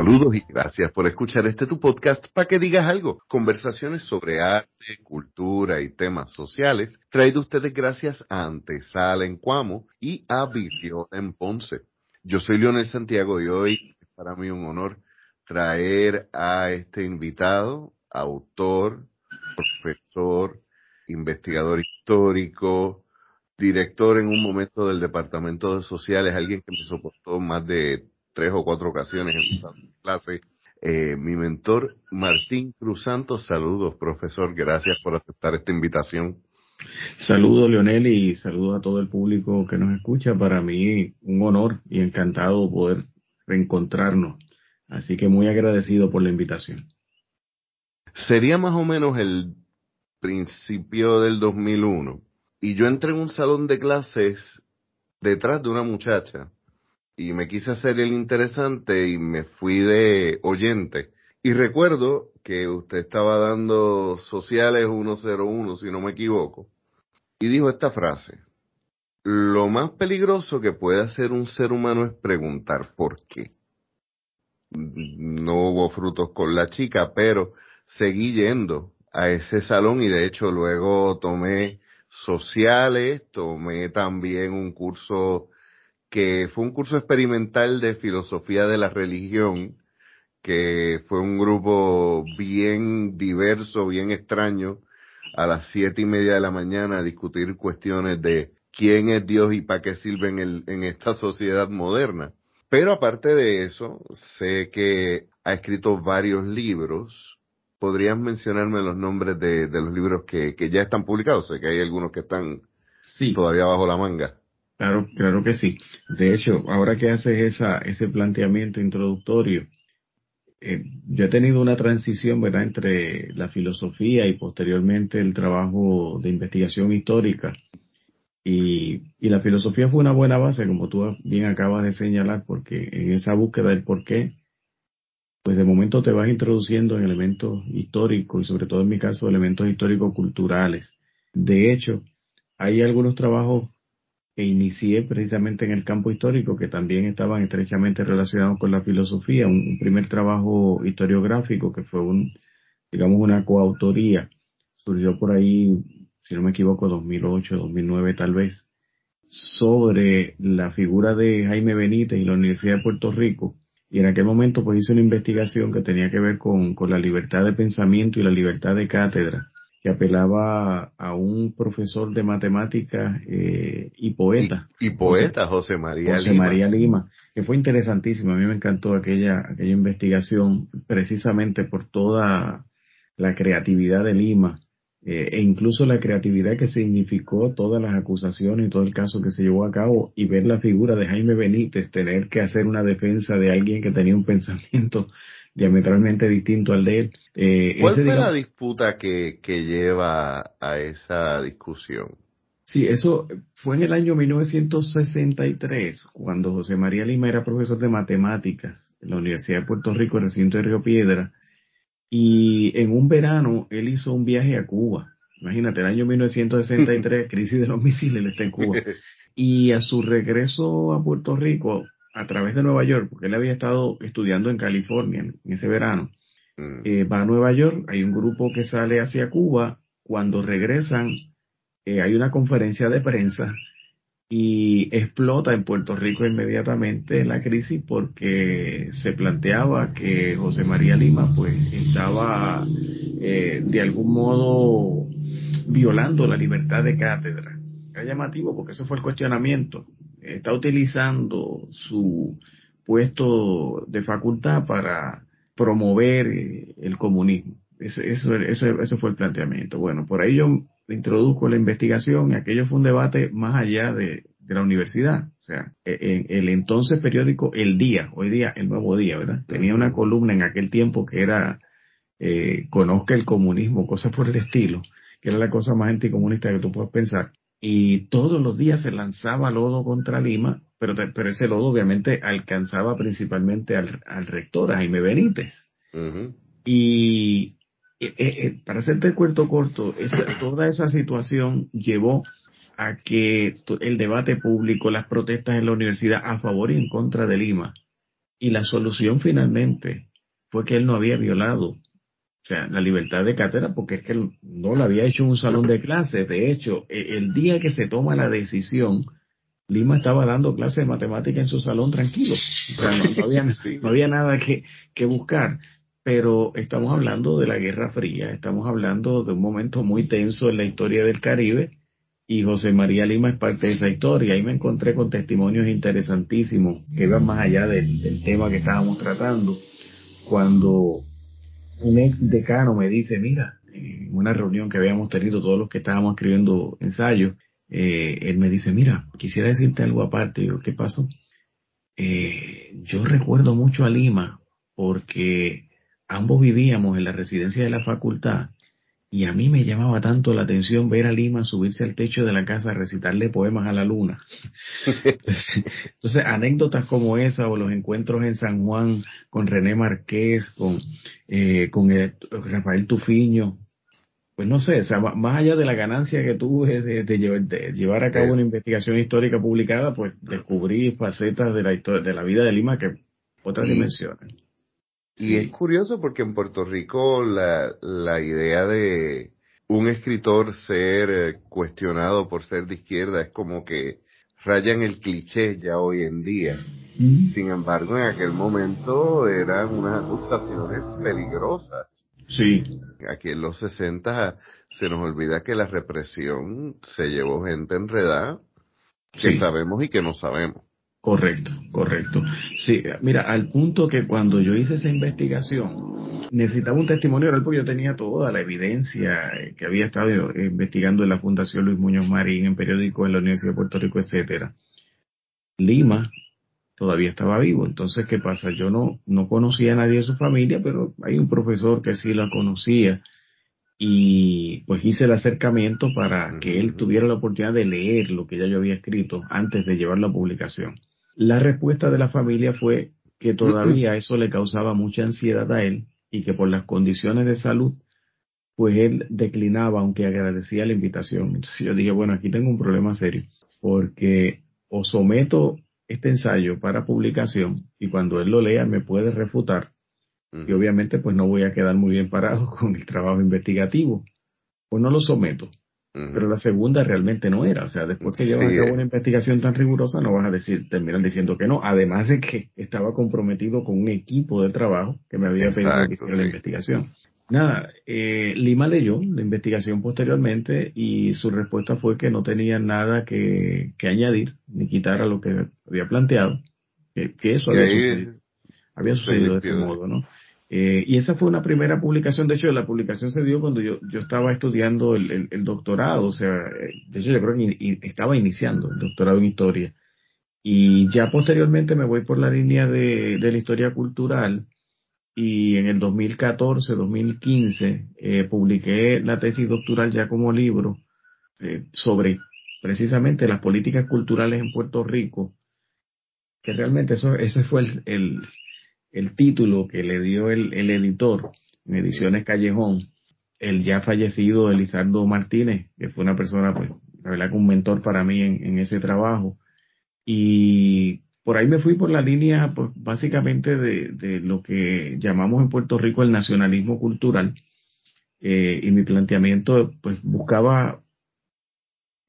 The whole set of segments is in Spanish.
Saludos y gracias por escuchar este tu podcast para que digas algo. Conversaciones sobre arte, cultura y temas sociales traído ustedes gracias a Antesala en Cuamo y a Vicio en Ponce. Yo soy Leonel Santiago y hoy es para mí un honor traer a este invitado, autor, profesor, investigador histórico, director en un momento del Departamento de Sociales, alguien que me soportó más de tres o cuatro ocasiones en clase. Eh, mi mentor Martín Cruz Santos, saludos profesor, gracias por aceptar esta invitación. Saludos Leonel y saludos a todo el público que nos escucha. Para mí un honor y encantado poder reencontrarnos. Así que muy agradecido por la invitación. Sería más o menos el principio del 2001 y yo entré en un salón de clases detrás de una muchacha y me quise hacer el interesante y me fui de oyente. Y recuerdo que usted estaba dando sociales 101, si no me equivoco, y dijo esta frase. Lo más peligroso que puede hacer un ser humano es preguntar por qué. No hubo frutos con la chica, pero seguí yendo a ese salón y de hecho luego tomé sociales, tomé también un curso que fue un curso experimental de filosofía de la religión, que fue un grupo bien diverso, bien extraño, a las siete y media de la mañana a discutir cuestiones de quién es Dios y para qué sirve en, en esta sociedad moderna. Pero aparte de eso, sé que ha escrito varios libros. ¿Podrías mencionarme los nombres de, los libros que, que, ya están publicados? Sé que hay algunos que están todavía bajo la manga. Claro, claro que sí. De hecho, ahora que haces esa, ese planteamiento introductorio, eh, yo he tenido una transición, ¿verdad?, entre la filosofía y posteriormente el trabajo de investigación histórica. Y, y la filosofía fue una buena base, como tú bien acabas de señalar, porque en esa búsqueda del por qué, pues de momento te vas introduciendo en elementos históricos y sobre todo en mi caso elementos históricos culturales. De hecho, hay algunos trabajos que inicié precisamente en el campo histórico, que también estaban estrechamente relacionados con la filosofía, un, primer trabajo historiográfico que fue un, digamos, una coautoría, surgió por ahí, si no me equivoco, 2008, 2009 tal vez, sobre la figura de Jaime Benítez y la Universidad de Puerto Rico, y en aquel momento pues hice una investigación que tenía que ver con, con la libertad de pensamiento y la libertad de cátedra que apelaba a un profesor de matemáticas eh, y poeta. Y, poeta, José María José María Lima, que fue interesantísimo. A mí me encantó aquella, aquella investigación precisamente por toda la creatividad de Lima eh, e incluso la creatividad que significó todas las acusaciones y todo el caso que se llevó a cabo y ver la figura de Jaime Benítez, tener que hacer una defensa de alguien que tenía un pensamiento diametralmente distinto al de él. Eh, ¿Cuál fue la disputa que, que lleva a esa discusión? Sí, eso fue en el año 1963, cuando José María Lima era profesor de matemáticas en la Universidad de Puerto Rico, el recinto de Río Piedra, y en un verano él hizo un viaje a Cuba. Imagínate, el año 1963, crisis de los misiles, él está en Cuba. Y a su regreso a Puerto Rico, a través de Nueva York, porque él había estado estudiando en California en, ese verano, mm. eh, va a Nueva York, hay un grupo que sale hacia Cuba, cuando regresan eh, hay una conferencia de prensa y explota en Puerto Rico inmediatamente la crisis porque se planteaba que José María Lima pues estaba eh, de algún modo violando la libertad de cátedra. Es llamativo porque eso fue el cuestionamiento está utilizando su puesto de facultad para promover eh, el comunismo. Eso, eso, fue el planteamiento. Bueno, por ahí yo introduzco la investigación y aquello fue un debate más allá de, la universidad. O sea, e, en el entonces periódico El Día, hoy día El Nuevo Día, ¿verdad? Tenía una columna en aquel tiempo que era eh, Conozca el comunismo, cosas por el estilo, que era la cosa más anticomunista que tú puedes pensar y todos los días se lanzaba lodo contra Lima, pero, pero ese lodo obviamente alcanzaba principalmente al, rector, a Jaime Benítez. Y eh, eh, para hacerte el cuento corto, toda esa situación llevó a que el debate público, las protestas en la universidad a favor y en contra de Lima, Y la solución finalmente fue que él no había violado o sea, la libertad de cátedra porque es que no lo había hecho en un salón de clases. De hecho, e, el día que se toma la decisión, Lima estaba dando clases de matemática en su salón tranquilo. O sea, no, había, no había, nada que, que buscar. Pero estamos hablando de la Guerra Fría, estamos hablando de un momento muy tenso en la historia del Caribe y José María Lima es parte de esa historia. Ahí me encontré con testimonios interesantísimos que iban más allá del, tema que estábamos tratando. Cuando un ex decano me dice, mira, en una reunión que habíamos tenido todos los que estábamos escribiendo ensayos, eh, él me dice, mira, quisiera decirte algo aparte. Yo, ¿qué pasó? Eh, yo recuerdo mucho a Lima porque ambos vivíamos en la residencia de la facultad y a mí me llamaba tanto la atención ver a Lima subirse al techo de la casa a recitarle poemas a la luna. Entonces, anécdotas como esa o los encuentros en San Juan con René Marqués, con, eh, con Rafael Tufiño, pues no sé, más allá de la ganancia que tuve de, llevar, a cabo una investigación histórica publicada, pues descubrí facetas de la, de la vida de Lima que otras dimensiones. Y es curioso porque en Puerto Rico la, la idea de un escritor ser eh, cuestionado por ser de izquierda es como que rayan el cliché ya hoy en día. Sin embargo, en aquel momento eran unas acusaciones peligrosas. Sí. Aquí en los 60 se nos olvida que la represión se llevó gente enredada que sabemos y que no sabemos. Correcto, correcto. Sí, mira, al punto que cuando yo hice esa investigación, necesitaba un testimonio real porque yo tenía toda la evidencia que había estado investigando en la Fundación Luis Muñoz Marín, en periódicos en la Universidad de Puerto Rico, etcétera. Lima todavía estaba vivo. Entonces, ¿qué pasa? Yo no, no conocía a nadie de su familia, pero hay un profesor que sí la conocía y pues hice el acercamiento para que él tuviera la oportunidad de leer lo que ya yo había escrito antes de llevar la publicación. La respuesta de la familia fue que todavía eso le causaba mucha ansiedad a él y que por las condiciones de salud, pues él declinaba, aunque agradecía la invitación. Entonces yo dije, bueno, aquí tengo un problema serio, porque o someto este ensayo para publicación y cuando él lo lea me puede refutar y obviamente pues no voy a quedar muy bien parado con el trabajo investigativo, pues no lo someto. Pero la segunda realmente no era. O sea, después que llevas a cabo una investigación tan rigurosa, no vas a decir, terminan diciendo que no. Además de que estaba comprometido con un equipo de trabajo que me había pedido que la investigación. Nada, eh, Lima leyó la investigación posteriormente y su respuesta fue que no tenía nada que, añadir ni quitar a lo que había planteado, que, eso había sucedido, había sucedido de ese modo, ¿no? Eh, y esa fue una primera publicación, de hecho la publicación se dio cuando yo, yo estaba estudiando el, el, doctorado, o sea, eh, de hecho yo creo que estaba iniciando el doctorado en historia. Y ya posteriormente me voy por la línea de, de la historia cultural. Y en el 2014, 2015 eh, publiqué la tesis doctoral ya como libro eh, sobre precisamente las políticas culturales en Puerto Rico, que realmente eso, ese fue el el título que le dio el, el editor en Ediciones Callejón, el ya fallecido Elizardo Martínez, que fue una persona, pues, la verdad un mentor para mí en, en ese trabajo. Y por ahí me fui por la línea, pues, básicamente de, de lo que llamamos en Puerto Rico el nacionalismo cultural. Y mi planteamiento, pues, buscaba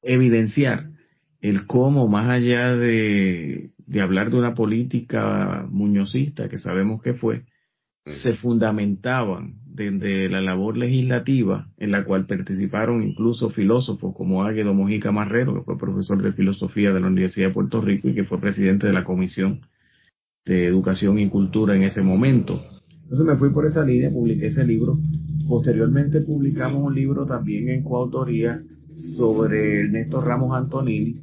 evidenciar el cómo, más allá de, de hablar de una política muñozista, que sabemos que fue, se fundamentaban desde la labor legislativa en la cual participaron incluso filósofos como Águedo Mojica Marrero, que fue profesor de filosofía de la Universidad de Puerto Rico y que fue presidente de la Comisión de Educación y Cultura en ese momento. Entonces me fui por esa línea, publiqué ese libro. Posteriormente publicamos un libro también en coautoría sobre Néstor Ramos Antonini,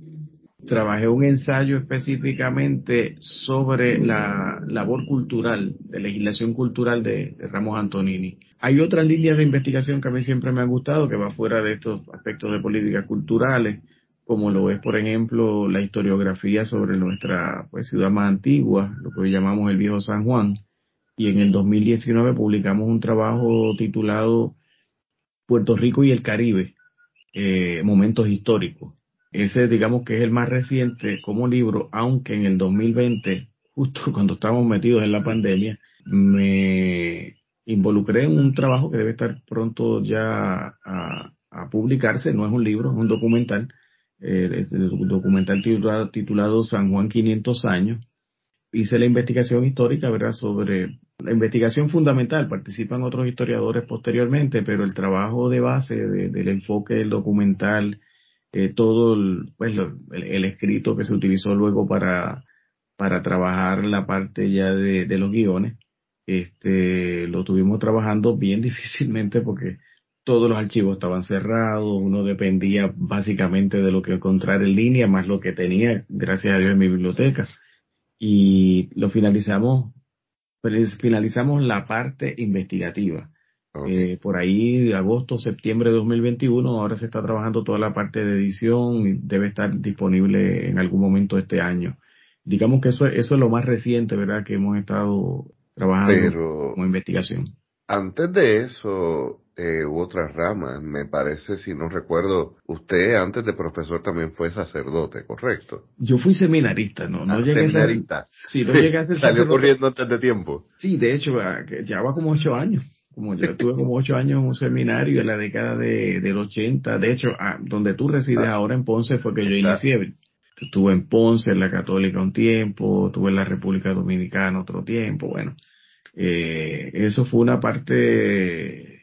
trabajé un ensayo específicamente sobre la labor cultural, de legislación cultural de, Ramos Antonini. Hay otras líneas de investigación que a mí siempre me han gustado, que va fuera de estos aspectos de políticas culturales, como lo es, por ejemplo, la historiografía sobre nuestra pues, ciudad más antigua, lo que hoy llamamos el Viejo San Juan. Y en el 2019 publicamos un trabajo titulado Puerto Rico y el Caribe, eh, momentos históricos ese digamos que es el más reciente como libro, aunque en el 2020, justo cuando estábamos metidos en la pandemia, me involucré en un trabajo que debe estar pronto ya a, publicarse, no es un libro, es un documental, eh, un documental titulado, titulado San Juan 500 años. Hice la investigación histórica, ¿verdad?, sobre la investigación fundamental, participan otros historiadores posteriormente, pero el trabajo de base del enfoque del documental, eh, todo el, pues, el, escrito que se utilizó luego para, para trabajar la parte ya de, de los guiones, este, lo tuvimos trabajando bien difícilmente porque todos los archivos estaban cerrados, uno dependía básicamente de lo que encontrar en línea, más lo que tenía, gracias a Dios, en mi biblioteca. Y lo finalizamos pues finalizamos la parte investigativa. Eh, por ahí, agosto, septiembre de 2021, ahora se está trabajando toda la parte de edición y debe estar disponible en algún momento de este año. Digamos que eso, eso es lo más reciente, ¿verdad?, que hemos estado trabajando como investigación. Antes de eso, eh, u otras ramas. Me parece, si no recuerdo, usted antes de profesor también fue sacerdote, ¿correcto? Yo fui seminarista, ¿no? no ah, llegué seminarista. A sí, no llegué a ser Salió corriendo antes de tiempo. Sí, de hecho, ya va como ocho años. Como yo estuve como ocho años en un seminario en la década de, del 80. De hecho, ah, donde tú resides ah. ahora en Ponce fue que yo inicié. Estuve en Ponce, en la Católica un tiempo, estuve en la República Dominicana otro tiempo. Bueno, eh, eso fue una parte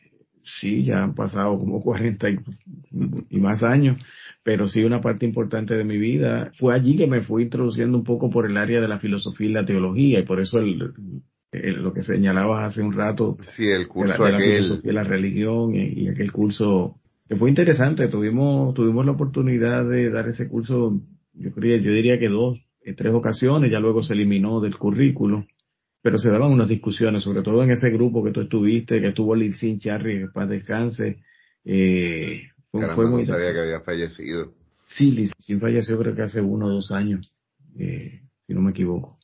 sí, ya han pasado como 40 y, más años, pero sí una parte importante de mi vida. Fue allí que me fui introduciendo un poco por el área de la filosofía y la teología, y por eso el, lo que señalabas hace un rato, sí, el curso de la, religión, y, aquel curso que fue interesante. Tuvimos, tuvimos la oportunidad de dar ese curso, yo, creía, yo diría que dos, en tres ocasiones, ya luego se eliminó del currículo pero se daban unas discusiones, sobre todo en ese grupo que tú estuviste, que estuvo Sin Charry, que paz descanse. Eh, fue, muy... sabía que había fallecido. Sí, Sin falleció creo que hace uno o dos años, eh, si no me equivoco.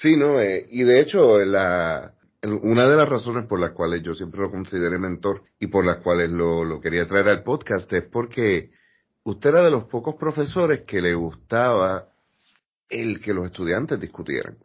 Sí, no, eh, y de hecho la, una de las razones por las cuales yo siempre lo consideré mentor y por las cuales lo, lo quería traer al podcast es porque usted era de los pocos profesores que le gustaba el que los estudiantes discutieran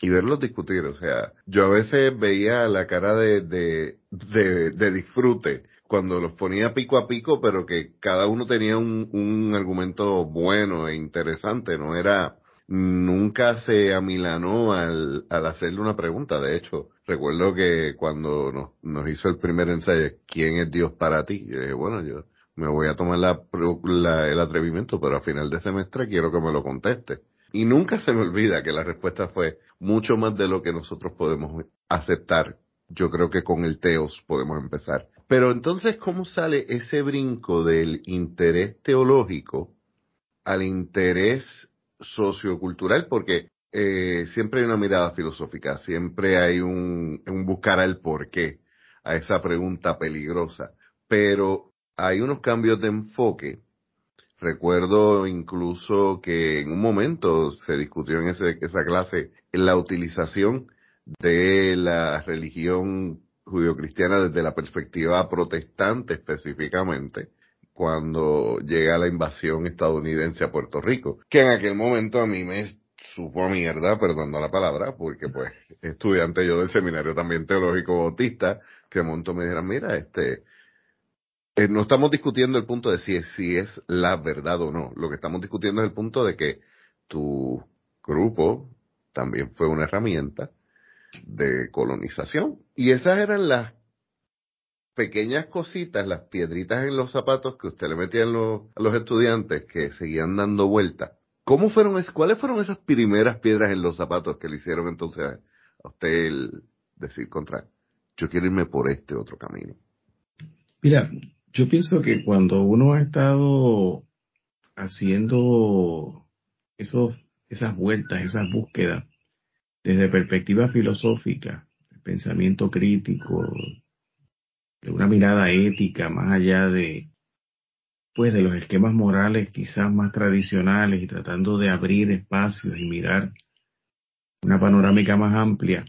y verlos discutir. O sea, yo a veces veía la cara de, de, de, disfrute cuando los ponía pico a pico, pero que cada uno tenía un, un argumento bueno e interesante, no era, nunca se amilanó al, al hacerle una pregunta. De hecho, recuerdo que cuando nos, nos hizo el primer ensayo, ¿quién es Dios para ti? Dije, bueno, yo me voy a tomar el atrevimiento, pero a final de semestre quiero que me lo conteste. Y nunca se me olvida que la respuesta fue mucho más de lo que nosotros podemos aceptar. Yo creo que con el teos podemos empezar. Pero entonces, ¿cómo sale ese brinco del interés teológico al interés sociocultural? Porque eh, siempre hay una mirada filosófica, siempre hay un, buscar al porqué a esa pregunta peligrosa. Pero hay unos cambios de enfoque Recuerdo incluso que en un momento se discutió en ese, esa clase la utilización de la religión judio-cristiana desde la perspectiva protestante específicamente cuando llega la invasión estadounidense a Puerto Rico, que en aquel momento a mí me supo mierda, perdonando la palabra, porque pues estudiante yo del seminario también teológico bautista, que de momento me dijeron, mira, este, eh, no estamos discutiendo el punto de si es, si es la verdad o no. Lo que estamos discutiendo es el punto de que tu grupo también fue una herramienta de colonización. Y esas eran las pequeñas cositas, las piedritas en los zapatos que usted le metía a los estudiantes que seguían dando vuelta. ¿Cómo fueron, cuáles fueron esas primeras piedras en los zapatos que le hicieron entonces a usted decir contra, yo quiero irme por este otro camino? Mira, yo pienso que cuando uno ha estado haciendo esos, esas vueltas, esas búsquedas, desde perspectiva filosófica, el pensamiento crítico, de una mirada ética más allá de pues de los esquemas morales quizás más tradicionales y tratando de abrir espacios y mirar una panorámica más amplia,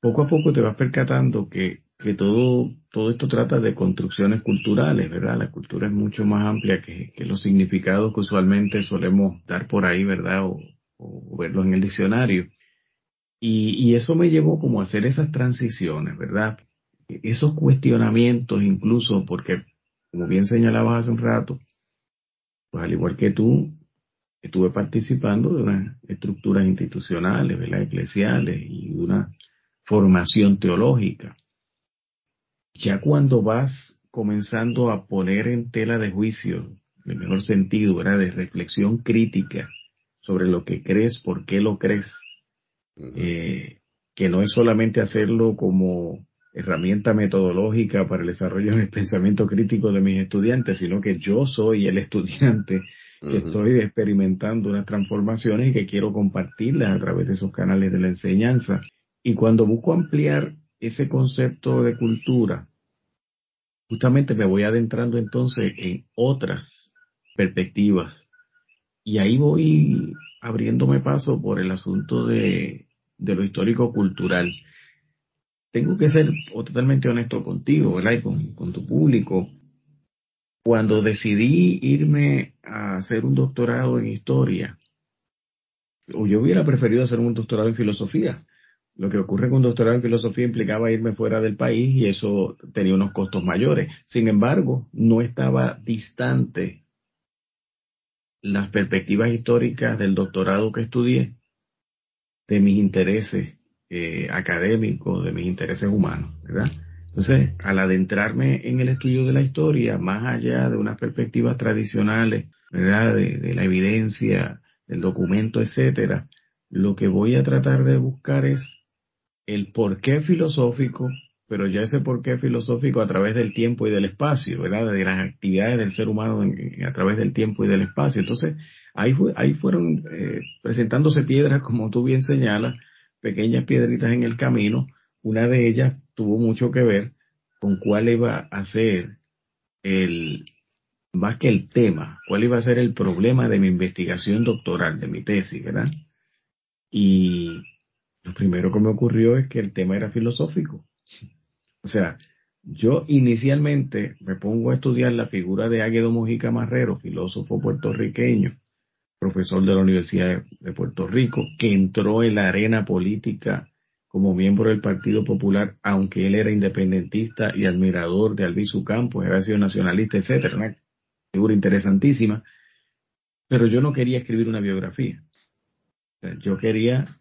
poco a poco te vas percatando que que todo, todo esto trata de construcciones culturales, ¿verdad? La cultura es mucho más amplia que, los significados que usualmente solemos dar por ahí, ¿verdad? O, o verlos en el diccionario. Y, y eso me llevó como a hacer esas transiciones, ¿verdad? Esos cuestionamientos incluso, porque como bien señalabas hace un rato, pues al igual que tú, estuve participando de unas estructuras institucionales, ¿verdad? eclesiales y de una formación teológica. Ya cuando vas comenzando a poner en tela de juicio, en el mejor sentido, ¿verdad? de reflexión crítica sobre lo que crees, por qué lo crees, eh, que no es solamente hacerlo como herramienta metodológica para el desarrollo del pensamiento crítico de mis estudiantes, sino que yo soy el estudiante que estoy experimentando unas transformaciones y que quiero compartirlas a través de esos canales de la enseñanza. Y cuando busco ampliar ese concepto de cultura, justamente me voy adentrando entonces en otras perspectivas. Y ahí voy abriéndome paso por el asunto de, de lo histórico cultural tengo que ser totalmente honesto contigo, ¿verdad? Y con, tu público. Cuando decidí irme a hacer un doctorado en historia, o yo hubiera preferido hacer un doctorado en filosofía. Lo que ocurre con un doctorado en filosofía implicaba irme fuera del país y eso tenía unos costos mayores. Sin embargo, no estaba distante las perspectivas históricas del doctorado que estudié de mis intereses eh, académico, de mis intereses humanos, ¿verdad? Entonces, al adentrarme en el estudio de la historia, más allá de unas perspectivas tradicionales, ¿verdad? De, la evidencia, del documento, etcétera, lo que voy a tratar de buscar es el porqué filosófico, pero ya ese porqué filosófico a través del tiempo y del espacio, ¿verdad? De las actividades del ser humano a través del tiempo y del espacio. Entonces, ahí, ahí fueron eh, presentándose piedras, como tú bien señalas, pequeñas piedritas en el camino. Una de ellas tuvo mucho que ver con cuál iba a ser el, más que el tema, cuál iba a ser el problema de mi investigación doctoral, de mi tesis, ¿verdad? Y lo primero que me ocurrió es que el tema era filosófico. O sea, yo inicialmente me pongo a estudiar la figura de Águedo Mojica Marrero, filósofo puertorriqueño, profesor de la Universidad de Puerto Rico, que entró en la arena política como miembro del Partido Popular, aunque él era independentista y admirador de Albizu Campos, era sido nacionalista, etcétera, una figura interesantísima, pero yo no quería escribir una biografía. yo quería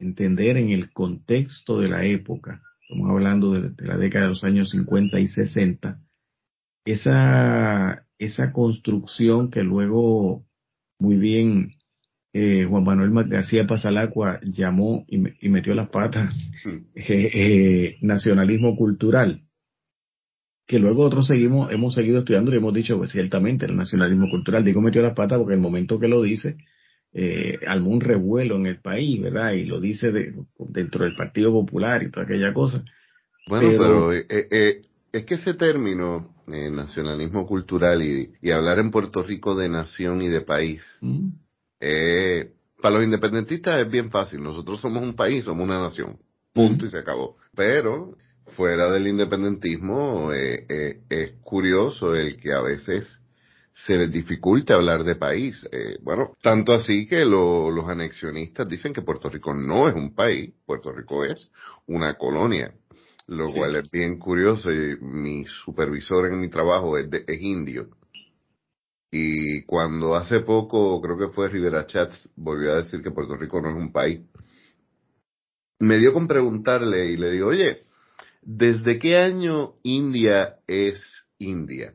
entender en el contexto de la época, estamos hablando de, de, la década de los años 50 y 60, esa, esa construcción que luego muy bien eh, Juan Manuel García Pasalacua llamó y, metió las patas hmm. eh, eh, nacionalismo cultural, que luego otros seguimos, hemos seguido estudiando y hemos dicho, pues ciertamente el nacionalismo cultural, digo metió las patas porque el momento que lo dice, eh, armó un revuelo en el país, ¿verdad? Y lo dice dentro del Partido Popular y toda aquella cosa. Bueno, pero, es que ese término eh, nacionalismo cultural y, hablar en Puerto Rico de nación y de país. Mm. Eh, para los independentistas es bien fácil. Nosotros somos un país, somos una nación. Punto y se acabó. Pero fuera del independentismo eh, es curioso el que a veces se les dificulte hablar de país. bueno, tanto así que los anexionistas dicen que Puerto Rico no es un país, Puerto Rico es una colonia lo cual es bien curioso. Y mi supervisor en mi trabajo es, es indio. Y cuando hace poco, creo que fue Rivera Chats, volvió a decir que Puerto Rico no es un país, me dio con preguntarle y le digo, oye, ¿desde qué año India es India?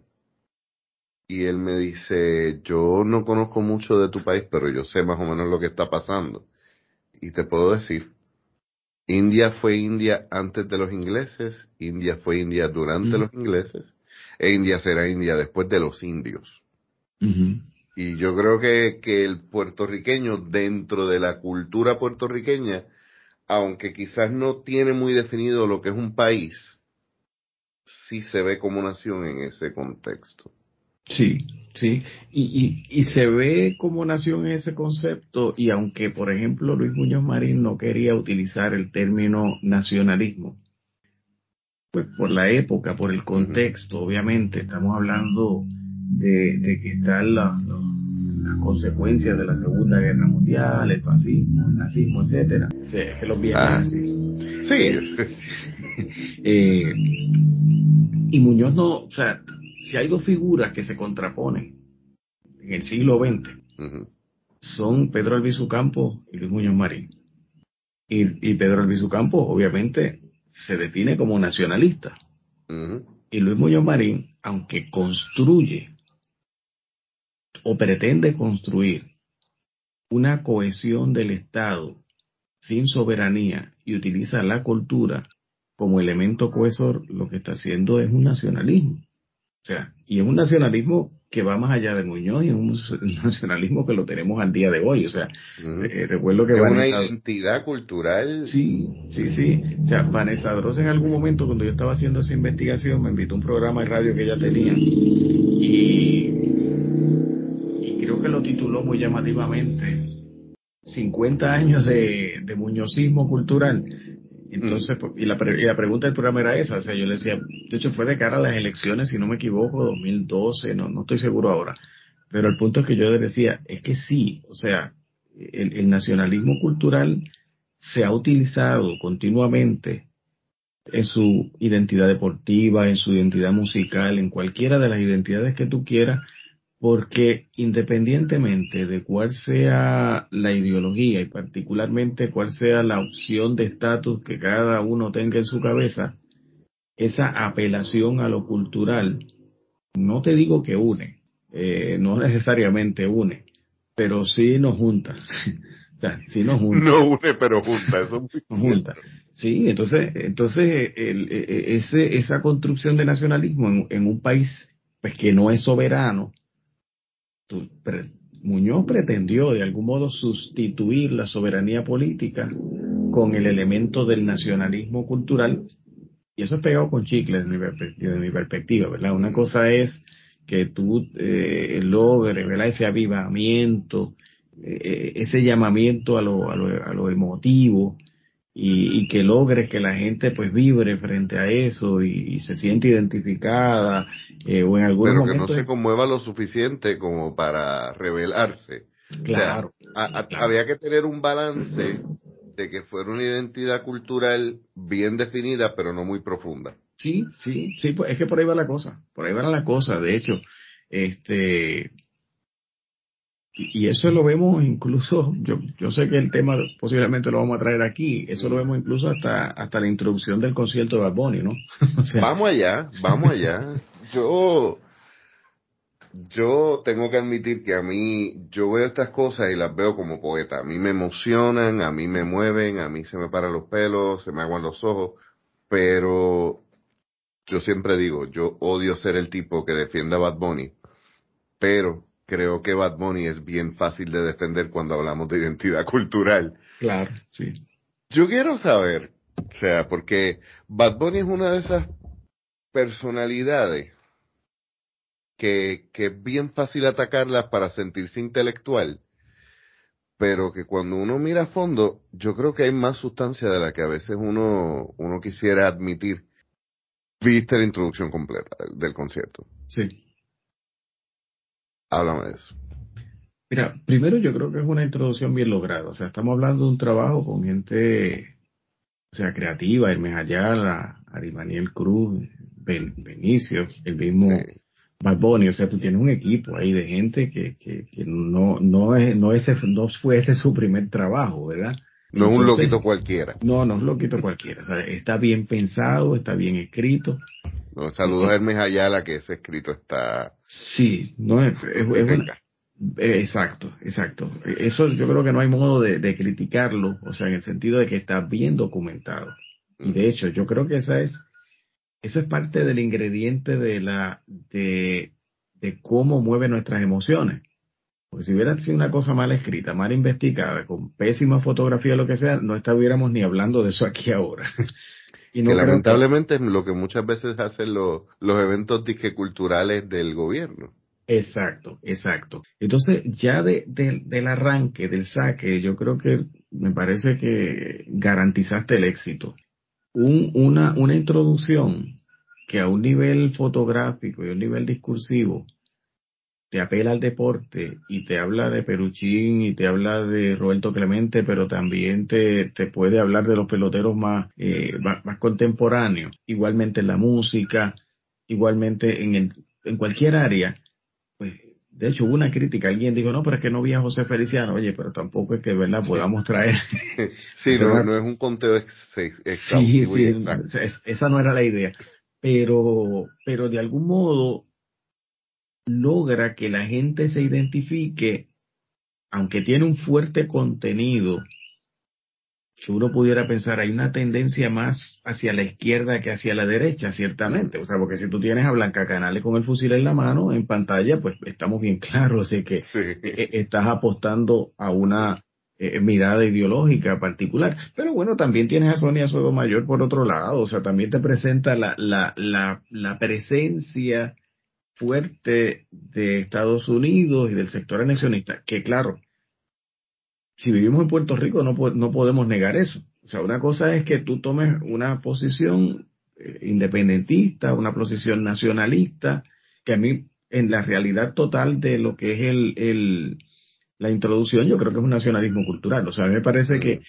Y él me dice, yo no conozco mucho de tu país, pero yo sé más o menos lo que está pasando. Y te puedo decir India fue India antes de los ingleses, India fue India durante los ingleses, e India será India después de los indios. Y yo creo que, que el puertorriqueño, dentro de la cultura puertorriqueña, aunque quizás no tiene muy definido lo que es un país, sí se ve como nación en ese contexto. Sí, sí, y, y, se ve como nación ese concepto y aunque, por ejemplo, Luis Muñoz Marín no quería utilizar el término nacionalismo, pues por la época, por el contexto, obviamente, estamos hablando de, que están las consecuencias de la Segunda Guerra Mundial, el fascismo, el nazismo, etcétera. Sí, es que los viejos Ah. así. Sí. Eh, y Muñoz no, o sea, si hay dos figuras que se contraponen en el siglo XX, son Pedro Albizu Campos y Luis Muñoz Marín. Y, y Pedro Albizu Campos, obviamente, se define como nacionalista. Y Luis Muñoz Marín, aunque construye o pretende construir una cohesión del Estado sin soberanía y utiliza la cultura como elemento cohesor, lo que está haciendo es un nacionalismo. O sea, y es un nacionalismo que va más allá de Muñoz y es un nacionalismo que lo tenemos al día de hoy. O sea, eh, recuerdo que Es una Vanessa- identidad cultural. Sí, sí, sí. O sea, Vanessa Dross en algún momento cuando yo estaba haciendo esa investigación me invitó a un programa de radio que ella tenía y, y creo que lo tituló muy llamativamente 50 años de, de muñozismo cultural. Entonces, pues, y la, pre- y la pregunta del programa era esa, o sea, yo le decía, de hecho fue de cara a las elecciones, si no me equivoco, 2012, no, no estoy seguro ahora, pero el punto es que yo le decía, es que sí, o sea, el, el nacionalismo cultural se ha utilizado continuamente en su identidad deportiva, en su identidad musical, en cualquiera de las identidades que tú quieras, porque independientemente de cuál sea la ideología y particularmente cuál sea la opción de estatus que cada uno tenga en su cabeza, esa apelación a lo cultural, no te digo que une, eh, no necesariamente une, pero sí nos junta. o sea, sí nos junta. No une, pero junta. Eso nos junta. Sí, entonces, entonces el- e- ese, esa construcción de nacionalismo en, en un país pues que no es soberano, Muñoz pretendió de algún modo sustituir la soberanía política con el elemento del nacionalismo cultural y eso es pegado con chicle desde mi, perpe- desde mi perspectiva, ¿verdad? Una cosa es que tú eh, logres, ¿verdad? Ese avivamiento, eh, ese llamamiento a lo, a lo, a lo emotivo y, y que logres que la gente pues vibre frente a eso y, y se siente identificada eh, o en algún Pero que no se conmueva lo suficiente como para rebelarse. claro, A- a- Claro. Había que tener un balance de que fuera una identidad cultural bien definida, pero no muy profunda. Sí, sí, sí, pues es que por ahí va la cosa, por ahí va la cosa, de hecho, este, y eso lo vemos incluso, yo, yo sé que el tema posiblemente lo vamos a traer aquí, eso lo vemos incluso hasta, hasta la introducción del concierto de Bad Bunny, ¿no? O sea, Vamos allá, vamos allá. Yo, yo tengo que admitir que a mí, yo veo estas cosas y las veo como poeta. A mí me emocionan, a mí me mueven, a mí se me paran los pelos, se me aguan los ojos, pero yo siempre digo, yo odio ser el tipo que defienda a Bad Bunny, pero creo que Bad Bunny es bien fácil de defender cuando hablamos de identidad cultural. claro, sí, Yo quiero saber, o sea, porque Bad Bunny es una de esas personalidades que, que es bien fácil atacarlas para sentirse intelectual, pero que cuando uno mira a fondo, yo creo que hay más sustancia de la que a veces uno, uno quisiera admitir. Viste la introducción completa del, del concierto. sí. Háblame de eso. Mira, primero yo creo que es una introducción bien lograda. O sea, estamos hablando de un trabajo con gente, o sea, creativa, Hermes Ayala, Arimaniel Cruz, Ben- Benicio, el mismo Sí. Bad Bunny. O sea, tú tienes un equipo ahí de gente que, que, que no, no es, no ese, no fue ese su primer trabajo, ¿verdad? No es un loquito cualquiera. No, no es loquito cualquiera. O sea, está bien pensado, está bien escrito. No, saludos a Hermes Ayala, que ese escrito está... Sí, no es, es, es una- Eh, Exacto, exacto. Eso yo creo que no hay modo de, de criticarlo, o sea, en el sentido de que está bien documentado. Y de hecho, yo creo que esa es, eso es parte del ingrediente de la, de, de cómo mueve nuestras emociones. Porque si hubiera sido una cosa mal escrita, mal investigada, con pésima fotografía, lo que sea, no estuviéramos ni hablando de eso aquí ahora. y no que lamentablemente es lo que muchas veces hacen los, los eventos disque culturales del gobierno. Exacto, exacto. Entonces, ya de, de- del arranque, del saque, yo creo que me parece que garantizaste el éxito. Un, una, una introducción que a un nivel fotográfico y a un nivel discursivo te apela al deporte y te habla de Peruchín y te habla de Roberto Clemente, pero también te, te puede hablar de los peloteros más, eh, más, contemporáneos, igualmente en la música, igualmente en, el, en cualquier área, pues de hecho hubo una crítica, alguien dijo, no, pero es que no vi a José Feliciano, oye, pero tampoco es que, ¿verdad?, podamos traer. sí, no, no, es un conteo exacto. Sí, sí, esa no era la idea, pero, pero de algún modo logra que la gente se identifique, aunque tiene un fuerte contenido, que uno pudiera pensar, hay una tendencia más hacia la izquierda que hacia la derecha, ciertamente. O sea, porque si tú tienes a Blanca Canales con el fusil en la mano, en pantalla, pues estamos bien claros de que e, e, estás apostando a una eh, mirada ideológica particular. Pero bueno, también tienes a Sonia Sotomayor por otro lado, o sea, también te presenta la, la, la, la presencia fuerte de Estados Unidos y del sector anexionista, que claro, si vivimos en Puerto Rico no, no podemos negar eso. O sea, una cosa es que tú tomes una posición eh, independentista, una posición nacionalista, que a mí en la realidad total de lo que es el, el la introducción, yo creo que es un nacionalismo cultural. O sea, a mí me parece que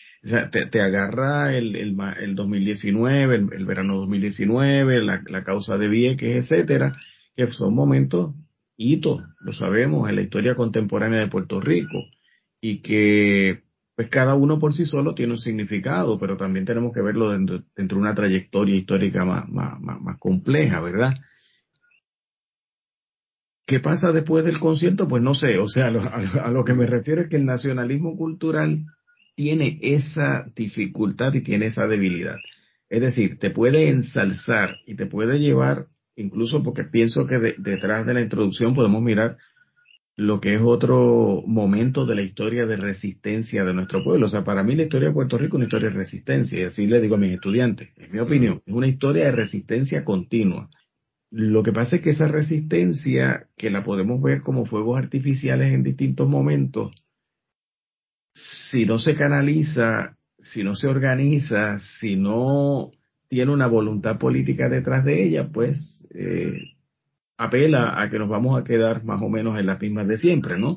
te, agarra el, el, el 2019, el, el, verano 2019, la, la causa de Vieques, etcétera, que son momentos hitos, lo sabemos, en la historia contemporánea de Puerto Rico y que pues cada uno por sí solo tiene un significado, pero también tenemos que verlo dentro, de una trayectoria histórica más, más, más, compleja, ¿verdad? ¿Qué pasa después del concierto? Pues no sé, o sea, a lo, que me refiero es que el nacionalismo cultural tiene esa dificultad y tiene esa debilidad. Es decir, te puede ensalzar y te puede llevar incluso porque pienso que detrás de la introducción podemos mirar lo que es otro momento de la historia de resistencia de nuestro pueblo. O sea, para mí la historia de Puerto Rico es una historia de resistencia, y así le digo a mis estudiantes, en mi opinión, es una historia de resistencia continua. Lo que pasa es que esa resistencia, que la podemos ver como fuegos artificiales en distintos momentos, si no se canaliza, si no se organiza, si no tiene una voluntad política detrás de ella, pues eh, apela a que nos vamos a quedar más o menos en las mismas de siempre, ¿no?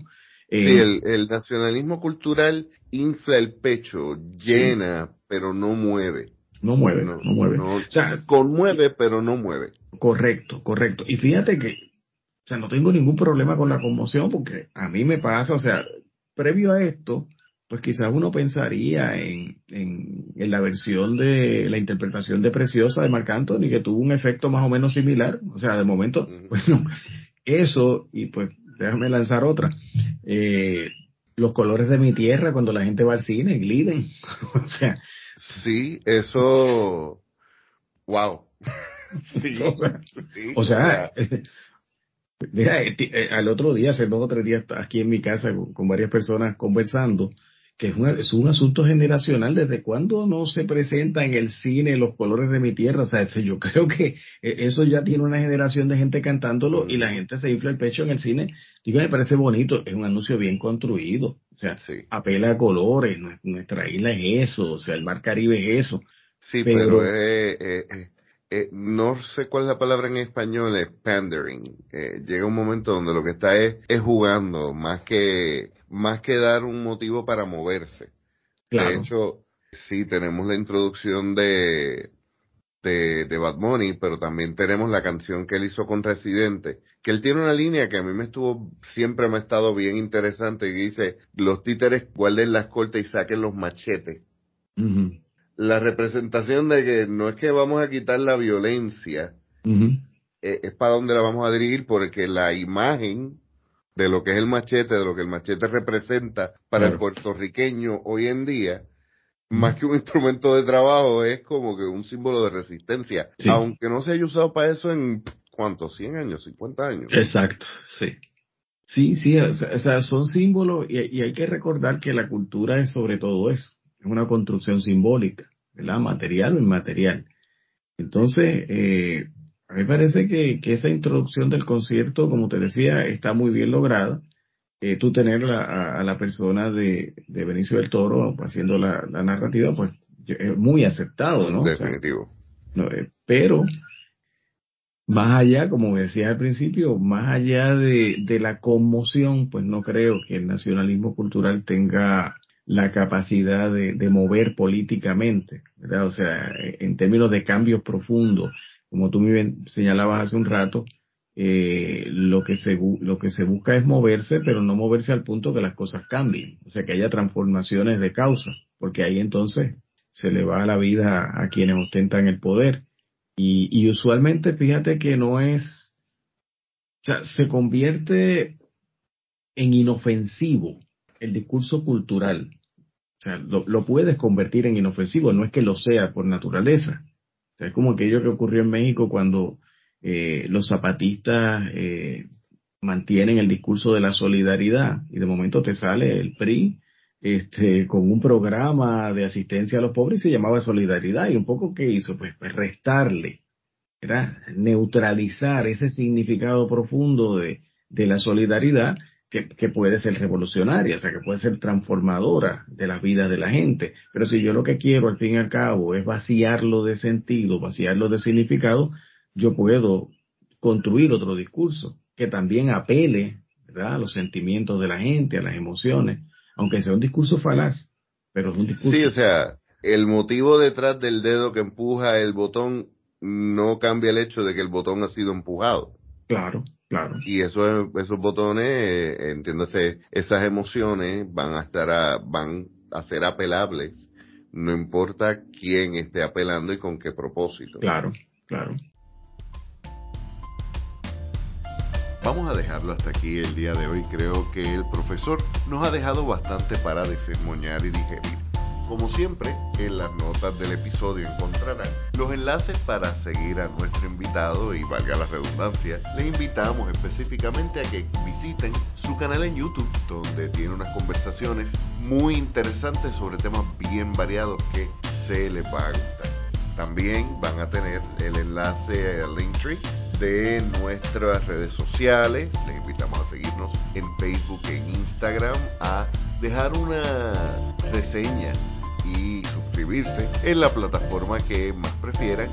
sí, eh, el, nacionalismo cultural infla el pecho, llena, pero no mueve. No mueve, no, mueve. o sea, conmueve, pero no mueve. Correcto, correcto. Y fíjate que, o sea, no tengo ningún problema con la conmoción porque a mí me pasa, o sea, previo a esto, pues quizás uno pensaría en, en, en, la versión de la interpretación de Preciosa de Marc Anthony, que tuvo un efecto más o menos similar. O sea, de momento, bueno, eso, y pues déjame lanzar otra. Eh, los colores de mi tierra cuando la gente va al cine, gliden. o sea. Sí, eso. Wow. o sea, mira, eh, eh, al otro día, hace dos o tres días, aquí en mi casa con varias personas conversando, que es un, es un asunto generacional. ¿Desde cuándo no se presenta en el cine los colores de mi tierra? O sea, yo creo que e, eso ya tiene una generación de gente cantándolo y la gente se infla el pecho en el cine. Digo, me parece bonito, es un anuncio bien construido. O sea, apela a colores, nuestra isla es eso, o sea, el mar Caribe es eso. Sí, pero, eh, eh, eh, no sé cuál es la palabra en español, es pandering. llega un momento donde lo que está es, es jugando, más que más que dar un motivo para moverse. De hecho, sí, tenemos la introducción de, de, de Bad Money, pero también tenemos la canción que él hizo con Residente, que él tiene una línea que a mí me estuvo, siempre me ha estado bien interesante, que dice, los títeres guarden las cortes y saquen los machetes. La representación de que no es que vamos a quitar la violencia, eh, es para donde la vamos a dirigir, porque la imagen de lo que es el machete, de lo que el machete representa para el puertorriqueño hoy en día, más que un instrumento de trabajo, es como que un símbolo de resistencia, aunque no se haya usado para eso en, ¿cuántos? ¿100 años? ¿50 años? Exacto, sí. Sí, sí, o sea, son símbolos y, y, hay que recordar que la cultura es sobre todo eso, es una construcción simbólica, ¿verdad? Material o inmaterial. Entonces, eh, a mí me parece que, que, esa introducción del concierto, como te decía, está muy bien lograda. Eh, tú tener a, la persona de, de, Benicio del Toro haciendo la, narrativa, pues es muy aceptado, ¿no? Definitivo. no, eh, pero más allá, como decía al principio, más allá de, de la conmoción, pues no creo que el nacionalismo cultural tenga la capacidad de, de, mover políticamente, ¿verdad? O sea, en términos de cambios profundos, como tú me señalabas hace un rato, eh, lo, que se, lo que se busca es moverse, pero no moverse al punto que las cosas cambien, o sea, que haya transformaciones de causa, porque ahí entonces se le va la vida a quienes ostentan el poder. Y, y usualmente, fíjate que no es, o sea, se convierte en inofensivo el discurso cultural. O sea, lo, lo, puedes convertir en inofensivo, no es que lo sea por naturaleza. Es como aquello que ocurrió en México cuando eh, los zapatistas eh, mantienen el discurso de la solidaridad y de momento te sale el PRI este, con un programa de asistencia a los pobres y se llamaba Solidaridad. ¿Y un poco qué hizo? Pues, pues restarle, era neutralizar ese significado profundo de, de la solidaridad que, que, puede ser revolucionaria, o sea, que puede ser transformadora de la vida de la gente. Pero si yo lo que quiero al fin y al cabo es vaciarlo de sentido, vaciarlo de significado, yo puedo construir otro discurso que también apele ¿verdad? a los sentimientos de la gente, a las emociones aunque sea un discurso falaz, pero es un discurso. Sí, o sea, el motivo detrás del dedo que empuja el botón no cambia el hecho de que el botón ha sido empujado. Claro, claro. Y eso, esos botones, eh, entiéndase, esas emociones van a estar, a, van a ser apelables, no importa quién esté apelando y con qué propósito. Claro, claro. Vamos a dejarlo hasta aquí el día de hoy. Creo que el profesor nos ha dejado bastante para desemmoñar y digerir. Como siempre, en las notas del episodio encontrarán los enlaces para seguir a nuestro invitado y valga la redundancia, le invitamos específicamente a que visiten su canal en YouTube, donde tiene unas conversaciones muy interesantes sobre temas bien variados que se les va a gustar. También van a tener el enlace a Linktree de nuestras redes sociales. Les invitamos a seguirnos en Facebook e Instagram, a dejar una reseña y suscribirse en la plataforma que más prefieran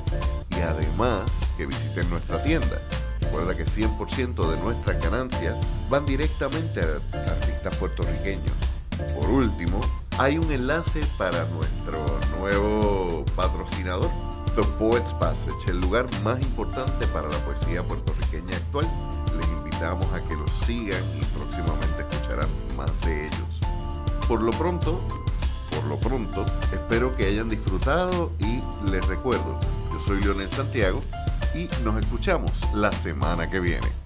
y además que visiten nuestra tienda. Recuerda que 100% de nuestras ganancias van directamente a artistas puertorriqueños. Por último, hay un enlace para nuestro nuevo patrocinador The Poets Passage, el lugar más importante para la poesía puertorriqueña actual. Les invitamos a que los sigan y próximamente escucharán más de ellos. Por lo pronto, por lo pronto, espero que hayan disfrutado y les recuerdo, yo soy Leonel Santiago y nos escuchamos la semana que viene.